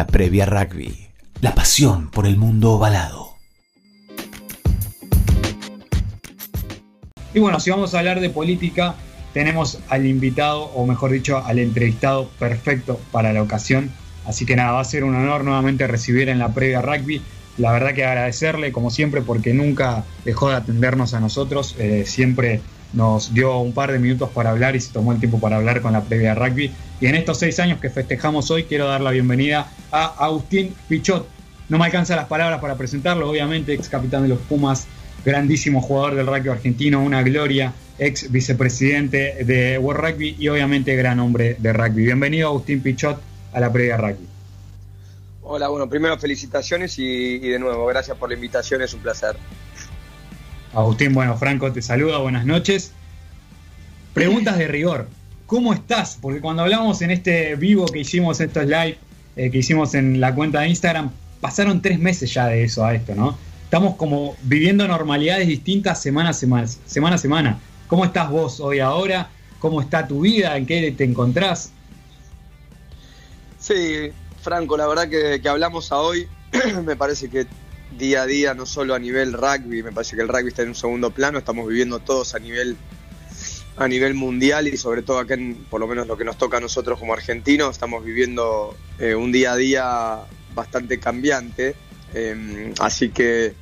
La previa rugby. La pasión por el mundo ovalado. Y bueno, si vamos a hablar de política, tenemos al invitado, o mejor dicho, al entrevistado perfecto para la ocasión. Así que nada, va a ser un honor nuevamente recibir en la previa rugby. La verdad que agradecerle, como siempre, porque nunca dejó de atendernos a nosotros. Eh, siempre nos dio un par de minutos para hablar y se tomó el tiempo para hablar con la previa rugby. Y en estos seis años que festejamos hoy, quiero dar la bienvenida a Agustín Pichot. No me alcanzan las palabras para presentarlo, obviamente, ex capitán de los Pumas, grandísimo jugador del rugby argentino, una gloria, ex vicepresidente de World Rugby y obviamente gran hombre de rugby. Bienvenido Agustín Pichot a la previa rugby. Hola, bueno, primero felicitaciones y, de nuevo, gracias por la invitación, es un placer. Agustín, bueno, Franco te saluda, buenas noches. Preguntas de rigor, ¿cómo estás? Porque cuando hablamos en este vivo que hicimos, estos live eh, que hicimos en la cuenta de Instagram, pasaron tres meses ya de eso a esto, ¿no? Estamos como viviendo normalidades distintas semana a semana, semana semana. ¿Cómo estás vos hoy ahora? ¿Cómo está tu vida? ¿En qué te encontrás? Sí, Franco, la verdad que, que hablamos a hoy, me parece que día a día, no solo a nivel rugby, me parece que el rugby está en un segundo plano, estamos viviendo todos a nivel a nivel mundial y sobre todo acá, en, por lo menos lo que nos toca a nosotros como argentinos, estamos viviendo eh, un día a día bastante cambiante. Em, así que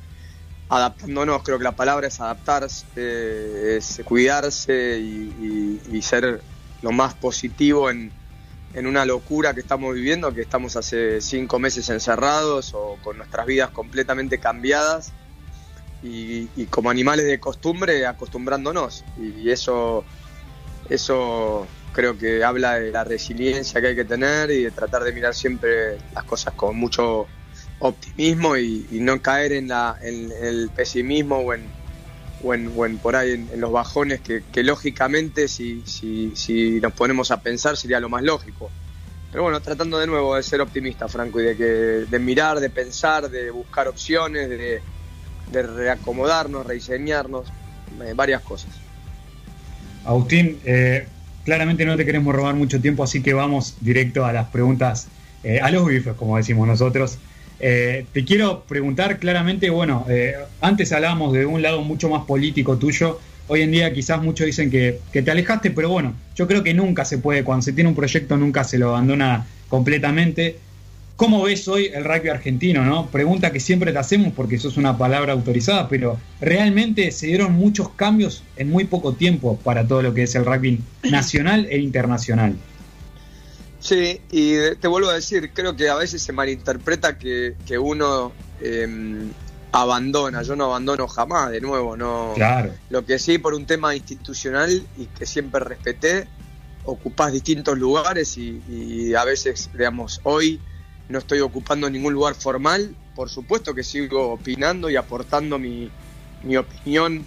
adaptándonos, creo que la palabra es adaptarse, es cuidarse y, ser lo más positivo en, una locura que estamos viviendo, que estamos hace cinco meses encerrados o con nuestras vidas completamente cambiadas y, como animales de costumbre acostumbrándonos. Y eso, eso creo que habla de la resiliencia que hay que tener y de tratar de mirar siempre las cosas con mucho optimismo y, no caer en, la, en, el pesimismo o en, o en, por ahí en, los bajones que, lógicamente si, nos ponemos a pensar sería lo más lógico. Pero bueno, tratando de nuevo de ser optimista, Franco, y de, que, de mirar, de pensar, de buscar opciones, de, de reacomodarnos, rediseñarnos, eh, varias cosas. Agustín, eh, claramente no te queremos robar mucho tiempo, así que vamos directo a las preguntas, eh, a los bifes, como decimos nosotros. Eh, te quiero preguntar claramente, bueno, eh, antes hablábamos de un lado mucho más político tuyo, hoy en día quizás muchos dicen que, te alejaste, pero bueno, yo creo que nunca se puede, cuando se tiene un proyecto nunca se lo abandona completamente. ¿Cómo ves hoy el rugby argentino? ¿no? Pregunta que siempre te hacemos porque eso es una palabra autorizada, pero realmente se dieron muchos cambios en muy poco tiempo para todo lo que es el rugby nacional e internacional. Sí, y te vuelvo a decir, creo que a veces se malinterpreta que, uno em, abandona. Yo no abandono jamás, de nuevo, no. Claro. Lo que sí, por un tema institucional y que siempre respeté, ocupás distintos lugares y, a veces, digamos, hoy no estoy ocupando ningún lugar formal. Por supuesto que sigo opinando y aportando mi, mi opinión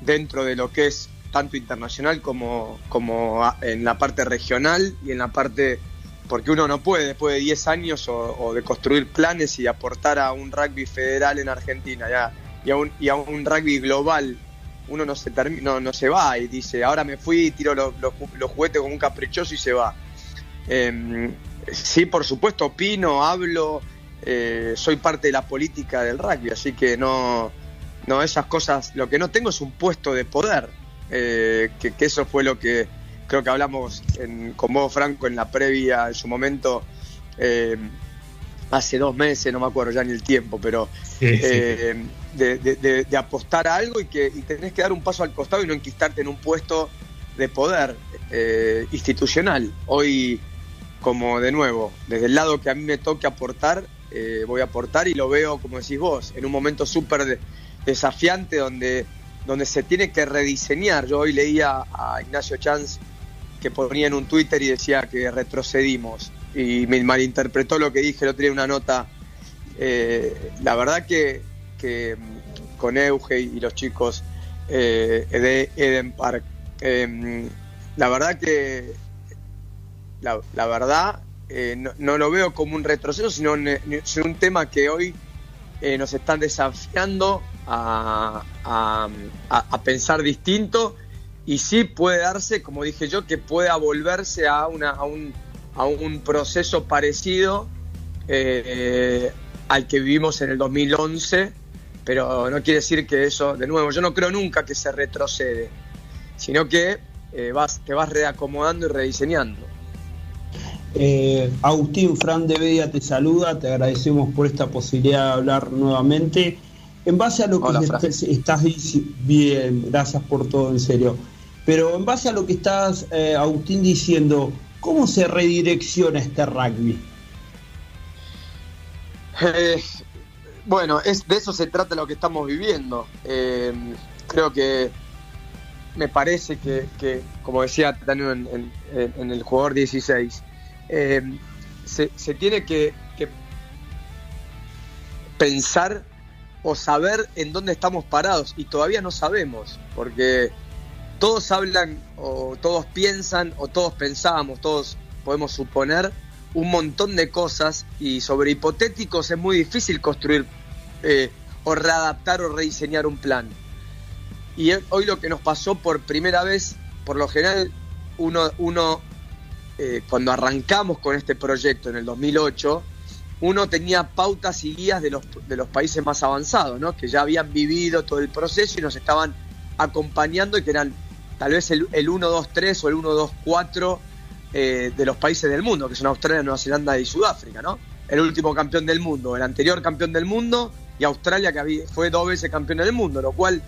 dentro de lo que es tanto internacional como, como en la parte regional y en la parte porque uno no puede después de 10 años o, de construir planes y aportar a un rugby federal en Argentina ya, y, a un, y a un rugby global. Uno no se, no, no se va y dice, ahora me fui, tiro los, juguetes con un caprichoso y se va. Em, sí, por supuesto, opino, hablo, eh, soy parte de la política del rugby, así que no, no esas cosas, lo que no tengo es un puesto de poder, eh, que, que eso fue lo que creo que hablamos con vos, Franco, en la previa, en su momento, eh, hace dos meses, no me acuerdo ya ni el tiempo, pero eh, De, apostar a algo y que tenés que dar un paso al costado y no enquistarte en un puesto de poder eh, institucional. Hoy, como de nuevo, desde el lado que a mí me toque aportar, voy a aportar y lo veo, como decís vos, en un momento súper desafiante donde donde se tiene que rediseñar. Yo hoy leía a Ignacio Chanz que ponía en un Twitter y decía que retrocedimos y me malinterpretó lo que dije, lo tenía una nota. Eh, la verdad que, mm, con Euge y los chicos eh, de Eden Park, em, la verdad que la, verdad eh, no, lo veo como un retroceso, sino un, tema que hoy nos están desafiando a, a pensar distinto y sí puede darse, como dije yo, que pueda volverse a, una, a, un, a un proceso parecido eh, al que vivimos en el 2011, pero no quiere decir que eso, de nuevo, yo no creo nunca que se retrocede, sino que eh, vas, te vas reacomodando y rediseñando. Eh, Agustín Fran de Bedia te saluda, te agradecemos por esta posibilidad de hablar nuevamente. En base a lo que estás diciendo, bien, gracias por todo, en serio. Pero en base a lo que estás, eh, Agustín, diciendo, ¿cómo se redirecciona este rugby? Eh, bueno, es, de eso se trata lo que estamos viviendo. creo que me parece que, como decía también en, el jugador 16, eh, se, tiene que, pensar o saber en dónde estamos parados y todavía no sabemos, porque todos hablan o todos piensan o todos pensamos, todos podemos suponer un montón de cosas y sobre hipotéticos es muy difícil construir eh, o readaptar o rediseñar un plan. Y hoy lo que nos pasó por primera vez, por lo general, uno, uno eh, cuando arrancamos con este proyecto en el 2008, uno tenía pautas y guías de los, de los países más avanzados, ¿no? que ya habían vivido todo el proceso y nos estaban acompañando y que eran tal vez el, el 1, 2, 3 o el 1, 2, 4 de los países del mundo, que son Australia, Nueva Zelanda y Sudáfrica, ¿no? El último campeón del mundo, el anterior campeón del mundo y Australia que fue dos veces campeón del mundo, lo cual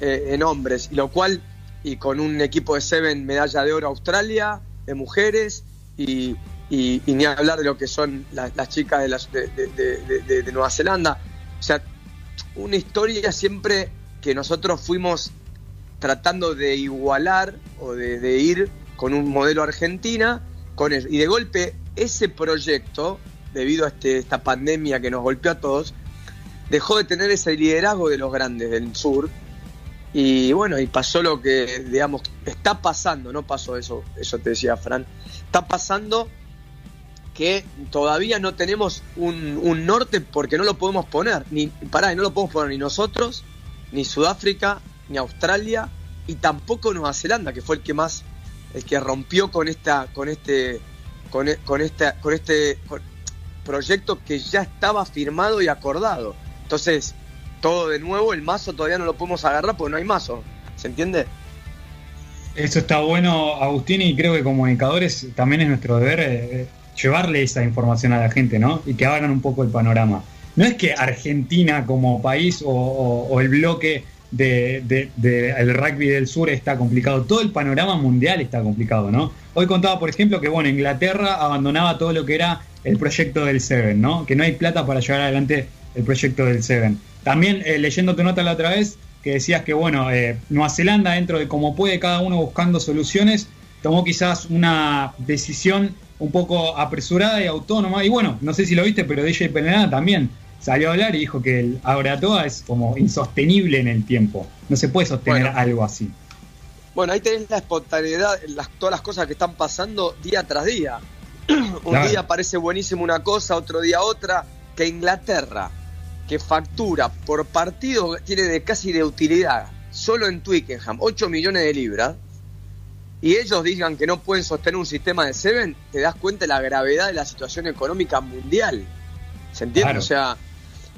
eh, en hombres, y lo cual, y con un equipo de Seven medalla de oro Australia, de mujeres, y, ni hablar de lo que son las chicas de, las, de, Nueva Zelanda. O sea, una historia siempre que nosotros fuimos tratando de igualar o de, ir con un modelo argentina, con y de golpe ese proyecto, debido a este, esta pandemia que nos golpeó a todos, dejó de tener ese liderazgo de los grandes del sur. Y bueno, y pasó lo que, digamos, está pasando, no pasó eso, eso te decía Fran, está pasando que todavía no tenemos un, norte porque no lo podemos poner, ni pará, no lo podemos poner ni nosotros, ni Sudáfrica, ni Australia, y tampoco Nueva Zelanda, que fue el que más, el que rompió con esta, con este, con, e, con esta, con este proyecto que ya estaba firmado y acordado. Entonces, todo de nuevo, el mazo todavía no lo podemos agarrar porque no hay mazo. ¿Se entiende? Eso está bueno, Agustín, y creo que comunicadores también es nuestro deber eh, llevarle esa información a la gente, ¿no? Y que hagan un poco el panorama. No es que Argentina como país o, el bloque de, rugby del sur está complicado, todo el panorama mundial está complicado, ¿no? Hoy contaba, por ejemplo, que bueno, Inglaterra abandonaba todo lo que era el proyecto del Seven, ¿no? Que no hay plata para llevar adelante el proyecto del Seven. También eh, leyendo tu nota la otra vez, que decías que, bueno, eh, Nueva Zelanda, dentro de cómo puede cada uno buscando soluciones, tomó quizás una decisión un poco apresurada y autónoma. Y bueno, no sé si lo viste, pero DJ Penelana también salió a hablar y dijo que el Agratoa es como insostenible en el tiempo. No se puede sostener algo así. Bueno, ahí tenés la espontaneidad, las, todas las cosas que están pasando día tras día. un día parece buenísimo una cosa, otro día otra. Que Inglaterra, que factura por partido tiene de casi de utilidad solo en Twickenham 8 millones de libras y ellos digan que no pueden sostener un sistema de Seven, te das cuenta de la gravedad de la situación económica mundial. ¿Se entiende? O sea,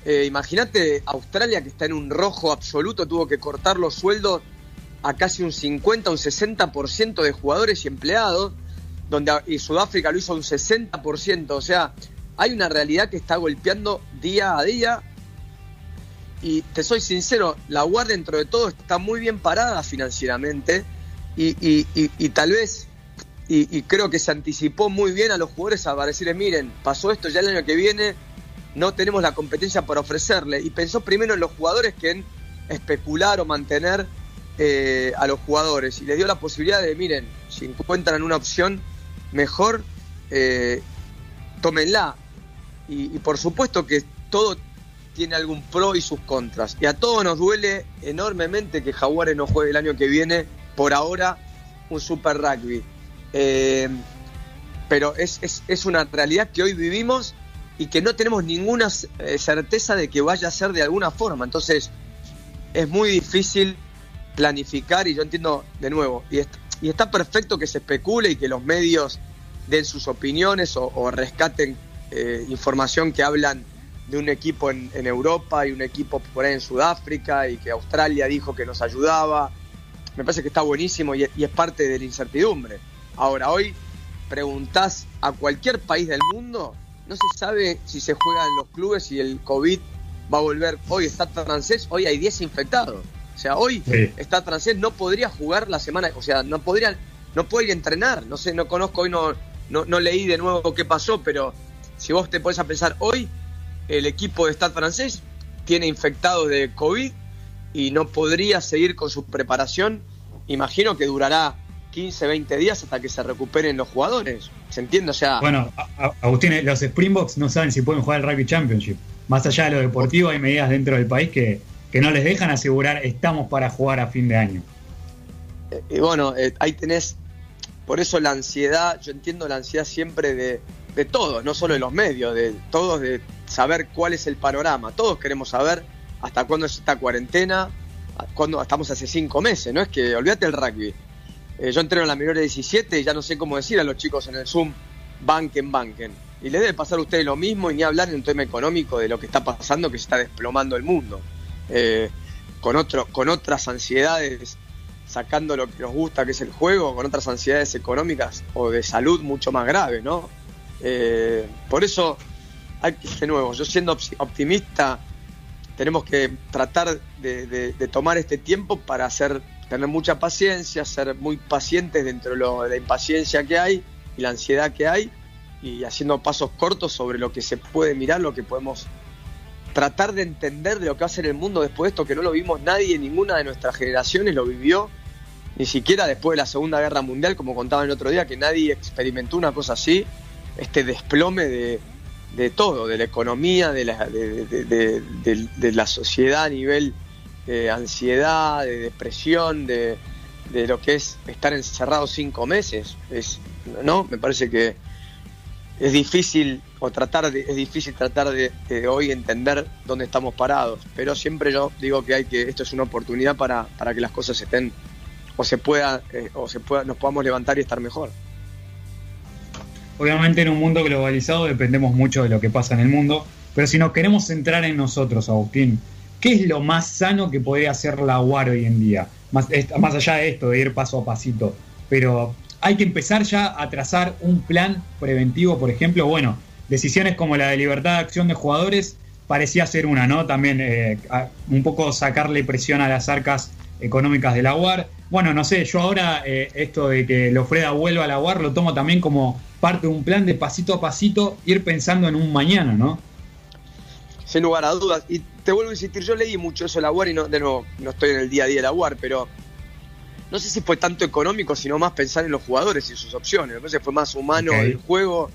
eh, imagínate Australia que está en un rojo absoluto, tuvo que cortar los sueldos a casi un 50, un 60% de jugadores y empleados, donde y Sudáfrica lo hizo un 60%, o sea, hay una realidad que está golpeando día a día. Y te soy sincero, la Guardia dentro de todo está muy bien parada financieramente y, tal vez, y, creo que se anticipó muy bien a los jugadores a decirles, miren, pasó esto ya el año que viene, no tenemos la competencia para ofrecerle. Y pensó primero en los jugadores que en especular o mantener eh, a los jugadores y les dio la posibilidad de, miren, si encuentran una opción mejor, eh, tómenla. Y, por supuesto que todo tiene algún pro y sus contras. Y a todos nos duele enormemente que Jaguares no juegue el año que viene, por ahora, un Super Rugby. Eh, pero es, una realidad que hoy vivimos y que no tenemos ninguna eh, certeza de que vaya a ser de alguna forma. Entonces, es muy difícil planificar y yo entiendo de nuevo, y, está perfecto que se especule y que los medios den sus opiniones o rescaten eh, información que hablan de un equipo en, Europa y un equipo por ahí en Sudáfrica y que Australia dijo que nos ayudaba. Me parece que está buenísimo y, es parte de la incertidumbre. Ahora, hoy preguntás a cualquier país del mundo, no se sabe si se juega en los clubes y el COVID va a volver. Hoy está francés, hoy hay 10 infectados. O sea, hoy está francés, no podría jugar la semana, o sea, no podría, no podría entrenar. No sé, no conozco, hoy no, no, leí de nuevo qué pasó, pero si vos te pones a pensar hoy, el equipo de Stade francés tiene infectados de COVID y no podría seguir con su preparación. Imagino que durará 15, 20 días hasta que se recuperen los jugadores. ¿Se entiende? O sea. Bueno, Agustín, los Springboks no saben si pueden jugar el Rugby Championship. Más allá de lo deportivo, hay medidas dentro del país que, que no les dejan asegurar estamos para jugar a fin de año. Eh, y bueno, eh, ahí tenés. Por eso la ansiedad, yo entiendo la ansiedad siempre de, de todos, no solo de los medios, de todos, de saber cuál es el panorama. Todos queremos saber hasta cuándo es esta cuarentena, cuándo estamos hace cinco meses, no es que olvídate el rugby. Eh, yo entreno en la menor de 17 y ya no sé cómo decir a los chicos en el Zoom, banquen, banquen. Y le debe pasar a ustedes lo mismo y ni hablar en un tema económico de lo que está pasando, que se está desplomando el mundo. Eh, con, con otras ansiedades, sacando lo que nos gusta, que es el juego, con otras ansiedades económicas o de salud mucho más graves, ¿no? Eh, por eso, hay, de nuevo, yo siendo optimista, tenemos que tratar de tomar este tiempo para hacer tener mucha paciencia, ser muy pacientes dentro de la impaciencia que hay y la ansiedad que hay y haciendo pasos cortos sobre lo que se puede mirar, lo que podemos tratar de entender de lo que va a el mundo después de esto, que no lo vimos nadie, ninguna de nuestras generaciones lo vivió, ni siquiera después de la Segunda Guerra Mundial, como contaba el otro día, que nadie experimentó una cosa así, este desplome de, todo, de la economía, de la, de la sociedad a nivel de ansiedad, de depresión, de, lo que es estar encerrado cinco meses. Es, ¿no? Me parece que es difícil o tratar de, es difícil tratar de, hoy entender dónde estamos parados. Pero siempre yo digo que hay que, esto es una oportunidad para, para que las cosas estén o se pueda, eh, o se pueda, nos podamos levantar y estar mejor. Obviamente en un mundo globalizado dependemos mucho de lo que pasa en el mundo, pero si nos queremos centrar en nosotros, Agustín, ¿Qué es lo más sano que puede hacer la UAR hoy en día? Más, más allá de esto, de ir paso a pasito. Pero hay que empezar ya a trazar un plan preventivo, por ejemplo. Bueno, decisiones como la de libertad de acción de jugadores parecía ser una, ¿no? También eh, un poco sacarle presión a las arcas económicas de la UAR. Bueno, no sé, yo ahora eh, esto de que Lofreda vuelva a la UAR lo tomo también como parte de un plan de pasito a pasito ir pensando en un mañana, ¿no? Sin lugar a dudas. Y te vuelvo a insistir, yo leí mucho eso de la UAR y no, de nuevo, no estoy en el día a día de la UAR, pero no sé si fue tanto económico, sino más pensar en los jugadores y sus opciones. Me parece que fue más humano el juego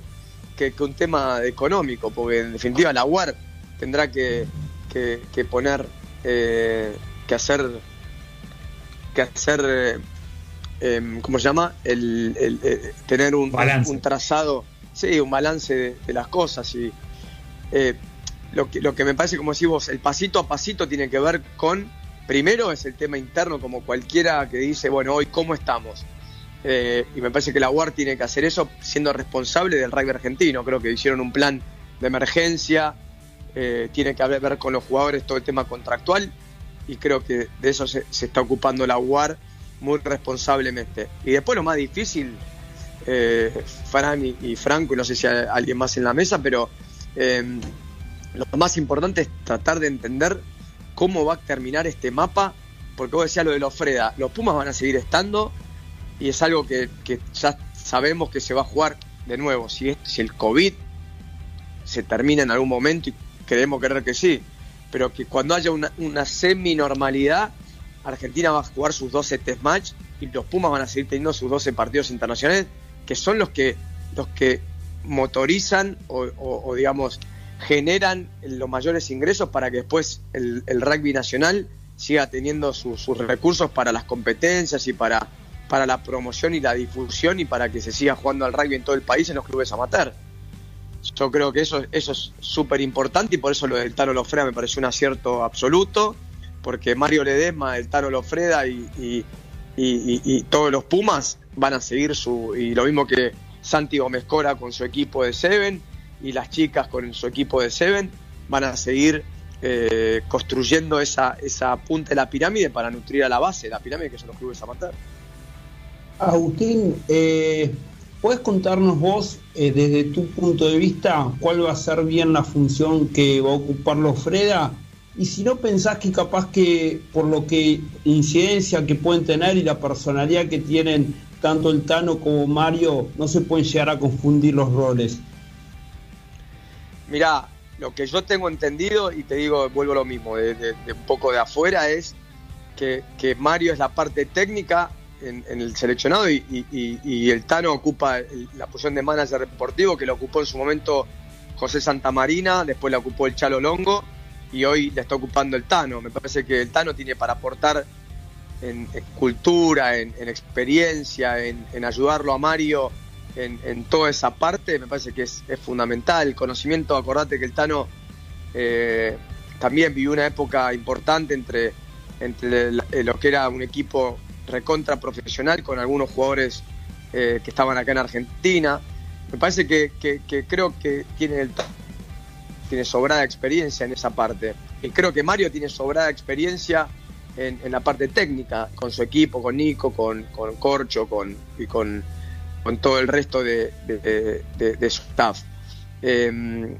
que, un tema económico, porque en definitiva la UAR tendrá que, que, poner, eh, que hacer, que hacer, eh, em, ¿cómo se llama? El, eh, tener un, un, trazado, sí, un balance de, las cosas y lo que, lo que me parece, como decís vos, el pasito a pasito tiene que ver con, primero es el tema interno, como cualquiera que dice, bueno, hoy cómo estamos. Eh, y me parece que la UAR tiene que hacer eso siendo responsable del rugby argentino. Creo que hicieron un plan de emergencia, eh, tiene que ver con los jugadores todo el tema contractual y creo que de eso se, está ocupando la UAR muy responsablemente. Y después lo más difícil, eh, Fran y, Franco, y no sé si hay alguien más en la mesa, pero lo más importante es tratar de entender cómo va a terminar este mapa, porque vos decías lo de los Freda, los Pumas van a seguir estando y es algo que, ya sabemos que se va a jugar de nuevo. Si, si el COVID se termina en algún momento y queremos creer que sí, pero que cuando haya una, una semi-normalidad, Argentina va a jugar sus 12 test match y los Pumas van a seguir teniendo sus 12 partidos internacionales, que son los que, los que motorizan o digamos, generan los mayores ingresos para que después el, rugby nacional siga teniendo sus recursos para las competencias y para, para la promoción y la difusión y para que se siga jugando al rugby en todo el país en los clubes amateur. Yo creo que eso, eso es súper importante y por eso lo del Taro Lofreda me pareció un acierto absoluto, porque Mario Ledesma, el Taro Lofreda y, y, y, todos los Pumas van a seguir su. y lo mismo que Santi Gómez Cora con su equipo de Seven y las chicas con su equipo de Seven van a seguir eh, construyendo esa, esa punta de la pirámide para nutrir a la base la pirámide que son los clubes amateurs. Agustín, eh, ¿puedes contarnos vos, eh, desde tu punto de vista, cuál va a ser bien la función que va a ocupar los Freda? Y si no pensás que capaz que por lo que incidencia que pueden tener y la personalidad que tienen tanto el Tano como Mario, no se pueden llegar a confundir los roles. Mirá, lo que yo tengo entendido, y te digo, vuelvo lo mismo, de, un poco de afuera, es que, Mario es la parte técnica en, el seleccionado y, el Tano ocupa la posición de manager deportivo que lo ocupó en su momento José Santamarina, después la ocupó el Chalo Longo y hoy la está ocupando el Tano. Me parece que el Tano tiene para aportar en, cultura, en, experiencia, en, ayudarlo a Mario en, toda esa parte, me parece que es, fundamental. El conocimiento, acordate que el Tano eh, también vivió una época importante entre, entre lo que era un equipo recontra profesional con algunos jugadores eh, que estaban acá en Argentina. Me parece que, creo que tiene, el, tiene sobrada experiencia en esa parte. Y creo que Mario tiene sobrada experiencia en, la parte técnica, con su equipo, con Nico, con, con Corcho con, y con, con todo el resto de, su staff. Em,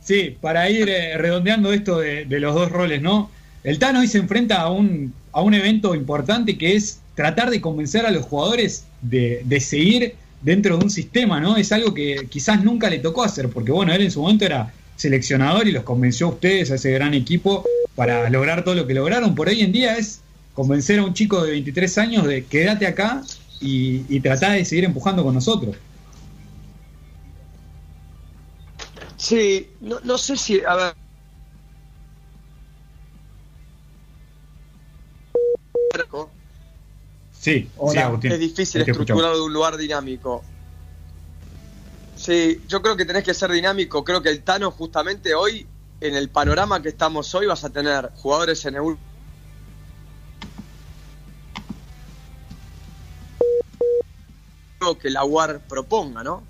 sí, para ir eh, redondeando esto de, los dos roles, ¿no? El Tano hoy se enfrenta a un, a un evento importante que es tratar de convencer a los jugadores de, de, seguir dentro de un sistema, ¿no? Es algo que quizás nunca le tocó hacer, porque bueno, él en su momento era seleccionador y los convenció a ustedes, a ese gran equipo, para lograr todo lo que lograron. Por hoy en día es convencer a un chico de 23 años de quédate acá y, y tratar de seguir empujando con nosotros. Sí, no, sé si, a ver. Sí, es difícil estructurar de un lugar dinámico. Sí, yo creo que tenés que ser dinámico. Creo que el Tano justamente hoy en el panorama que estamos hoy vas a tener jugadores en Europa que la UAR proponga, ¿no?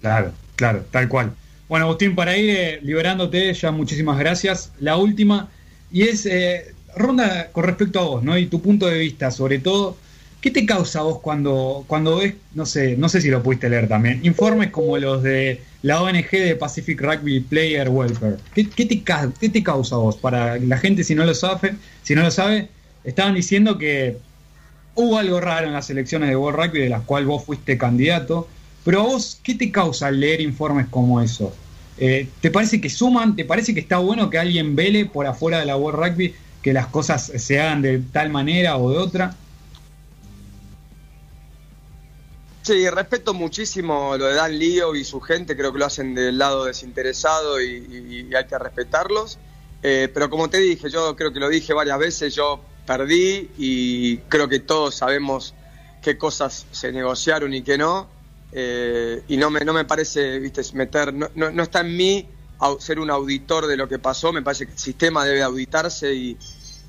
Claro, claro, tal cual. Bueno, Agustín, para ir eh, liberándote, ya muchísimas gracias. La última, y es eh, ronda con respecto a vos, ¿no? Y tu punto de vista, sobre todo, ¿qué te causa vos cuando, cuando ves, no sé, no sé si lo pudiste leer también, informes como los de la ONG de Pacific Rugby Player Welfare. ¿Qué, te, te causa vos? Para la gente, si no lo sabe, si no lo sabe, estaban diciendo que hubo algo raro en las elecciones de World Rugby de las cuales vos fuiste candidato. Pero a vos, ¿qué te causa leer informes como eso? Eh, ¿Te parece que suman? ¿Te parece que está bueno que alguien vele por afuera de la World Rugby que las cosas se hagan de tal manera o de otra? Sí, respeto muchísimo lo de Dan Lío y su gente, creo que lo hacen del lado desinteresado y, hay que respetarlos. Eh, pero como te dije, yo creo que lo dije varias veces, yo perdí y creo que todos sabemos qué cosas se negociaron y qué no. Eh, y no me, no me parece, viste, meter, no, no, está en mí ser un auditor de lo que pasó, me parece que el sistema debe auditarse y,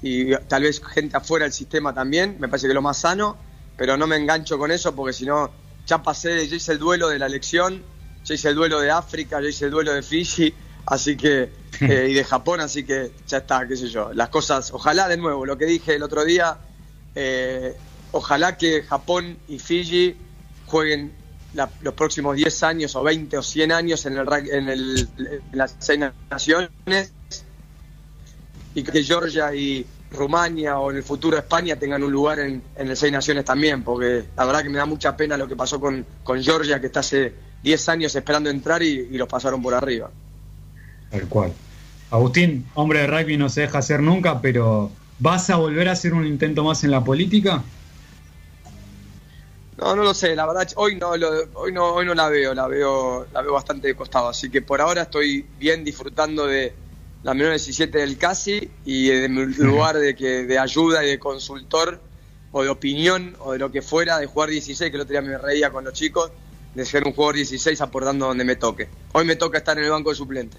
y tal vez gente afuera del sistema también, me parece que es lo más sano, pero no me engancho con eso porque si no ya pasé, ya hice el duelo de la elección, ya hice el duelo de África, ya hice el duelo de Fiji, así que, eh, y de Japón, así que ya está, qué sé yo. Las cosas, ojalá de nuevo, lo que dije el otro día, eh, ojalá que Japón y Fiji jueguen los próximos 10 años o 20 o 100 años en, el, en, el, en las seis naciones y que Georgia y, Rumania o en el futuro España tengan un lugar en, el Seis Naciones también, porque la verdad que me da mucha pena lo que pasó con, con Georgia, que está hace 10 años esperando entrar y, los pasaron por arriba. Tal cual. Agustín, hombre de rugby no se deja hacer nunca, pero ¿vas a volver a hacer un intento más en la política? No, no lo sé, la verdad hoy no, hoy no, hoy no la veo, la veo, la veo bastante de costado, así que por ahora estoy bien disfrutando de, la menor 17 del CASI y en lugar de que de ayuda y de consultor o de opinión o de lo que fuera de jugar 16, que el otro día me reía con los chicos, de ser un jugador 16 aportando donde me toque. Hoy me toca estar en el banco de suplente.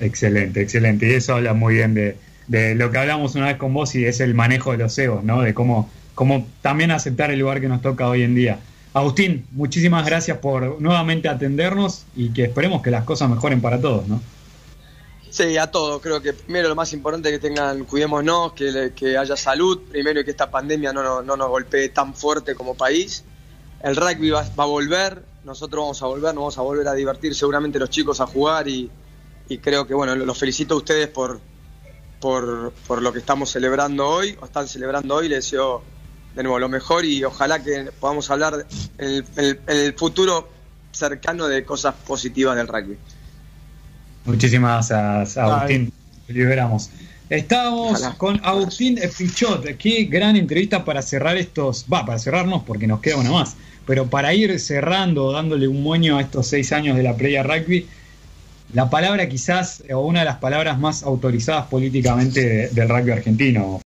Excelente, excelente. Y eso habla muy bien de, de lo que hablamos una vez con vos y es el manejo de los egos, ¿no? De cómo, cómo también aceptar el lugar que nos toca hoy en día. Agustín, muchísimas gracias por nuevamente atendernos y que esperemos que las cosas mejoren para todos, ¿no? Sí, a todos. Creo que primero lo más importante es que tengan, cuidémonos, que, que haya salud, primero y que esta pandemia no, no, nos golpee tan fuerte como país. El rugby va, a volver, nosotros vamos a volver, nos vamos a volver a divertir seguramente los chicos a jugar y, creo que, bueno, los felicito a ustedes por, por, por, lo que estamos celebrando hoy, o están celebrando hoy, les deseo de nuevo lo mejor y ojalá que podamos hablar en el futuro cercano de cosas positivas del rugby. Muchísimas gracias, Agustín. Liberamos. Estamos con Agustín Pichot. Qué gran entrevista para cerrar estos. Va, para cerrarnos porque nos queda una más. Pero para ir cerrando, dándole un moño a estos seis años de la Playa Rugby, la palabra quizás, o una de las palabras más autorizadas políticamente del rugby argentino.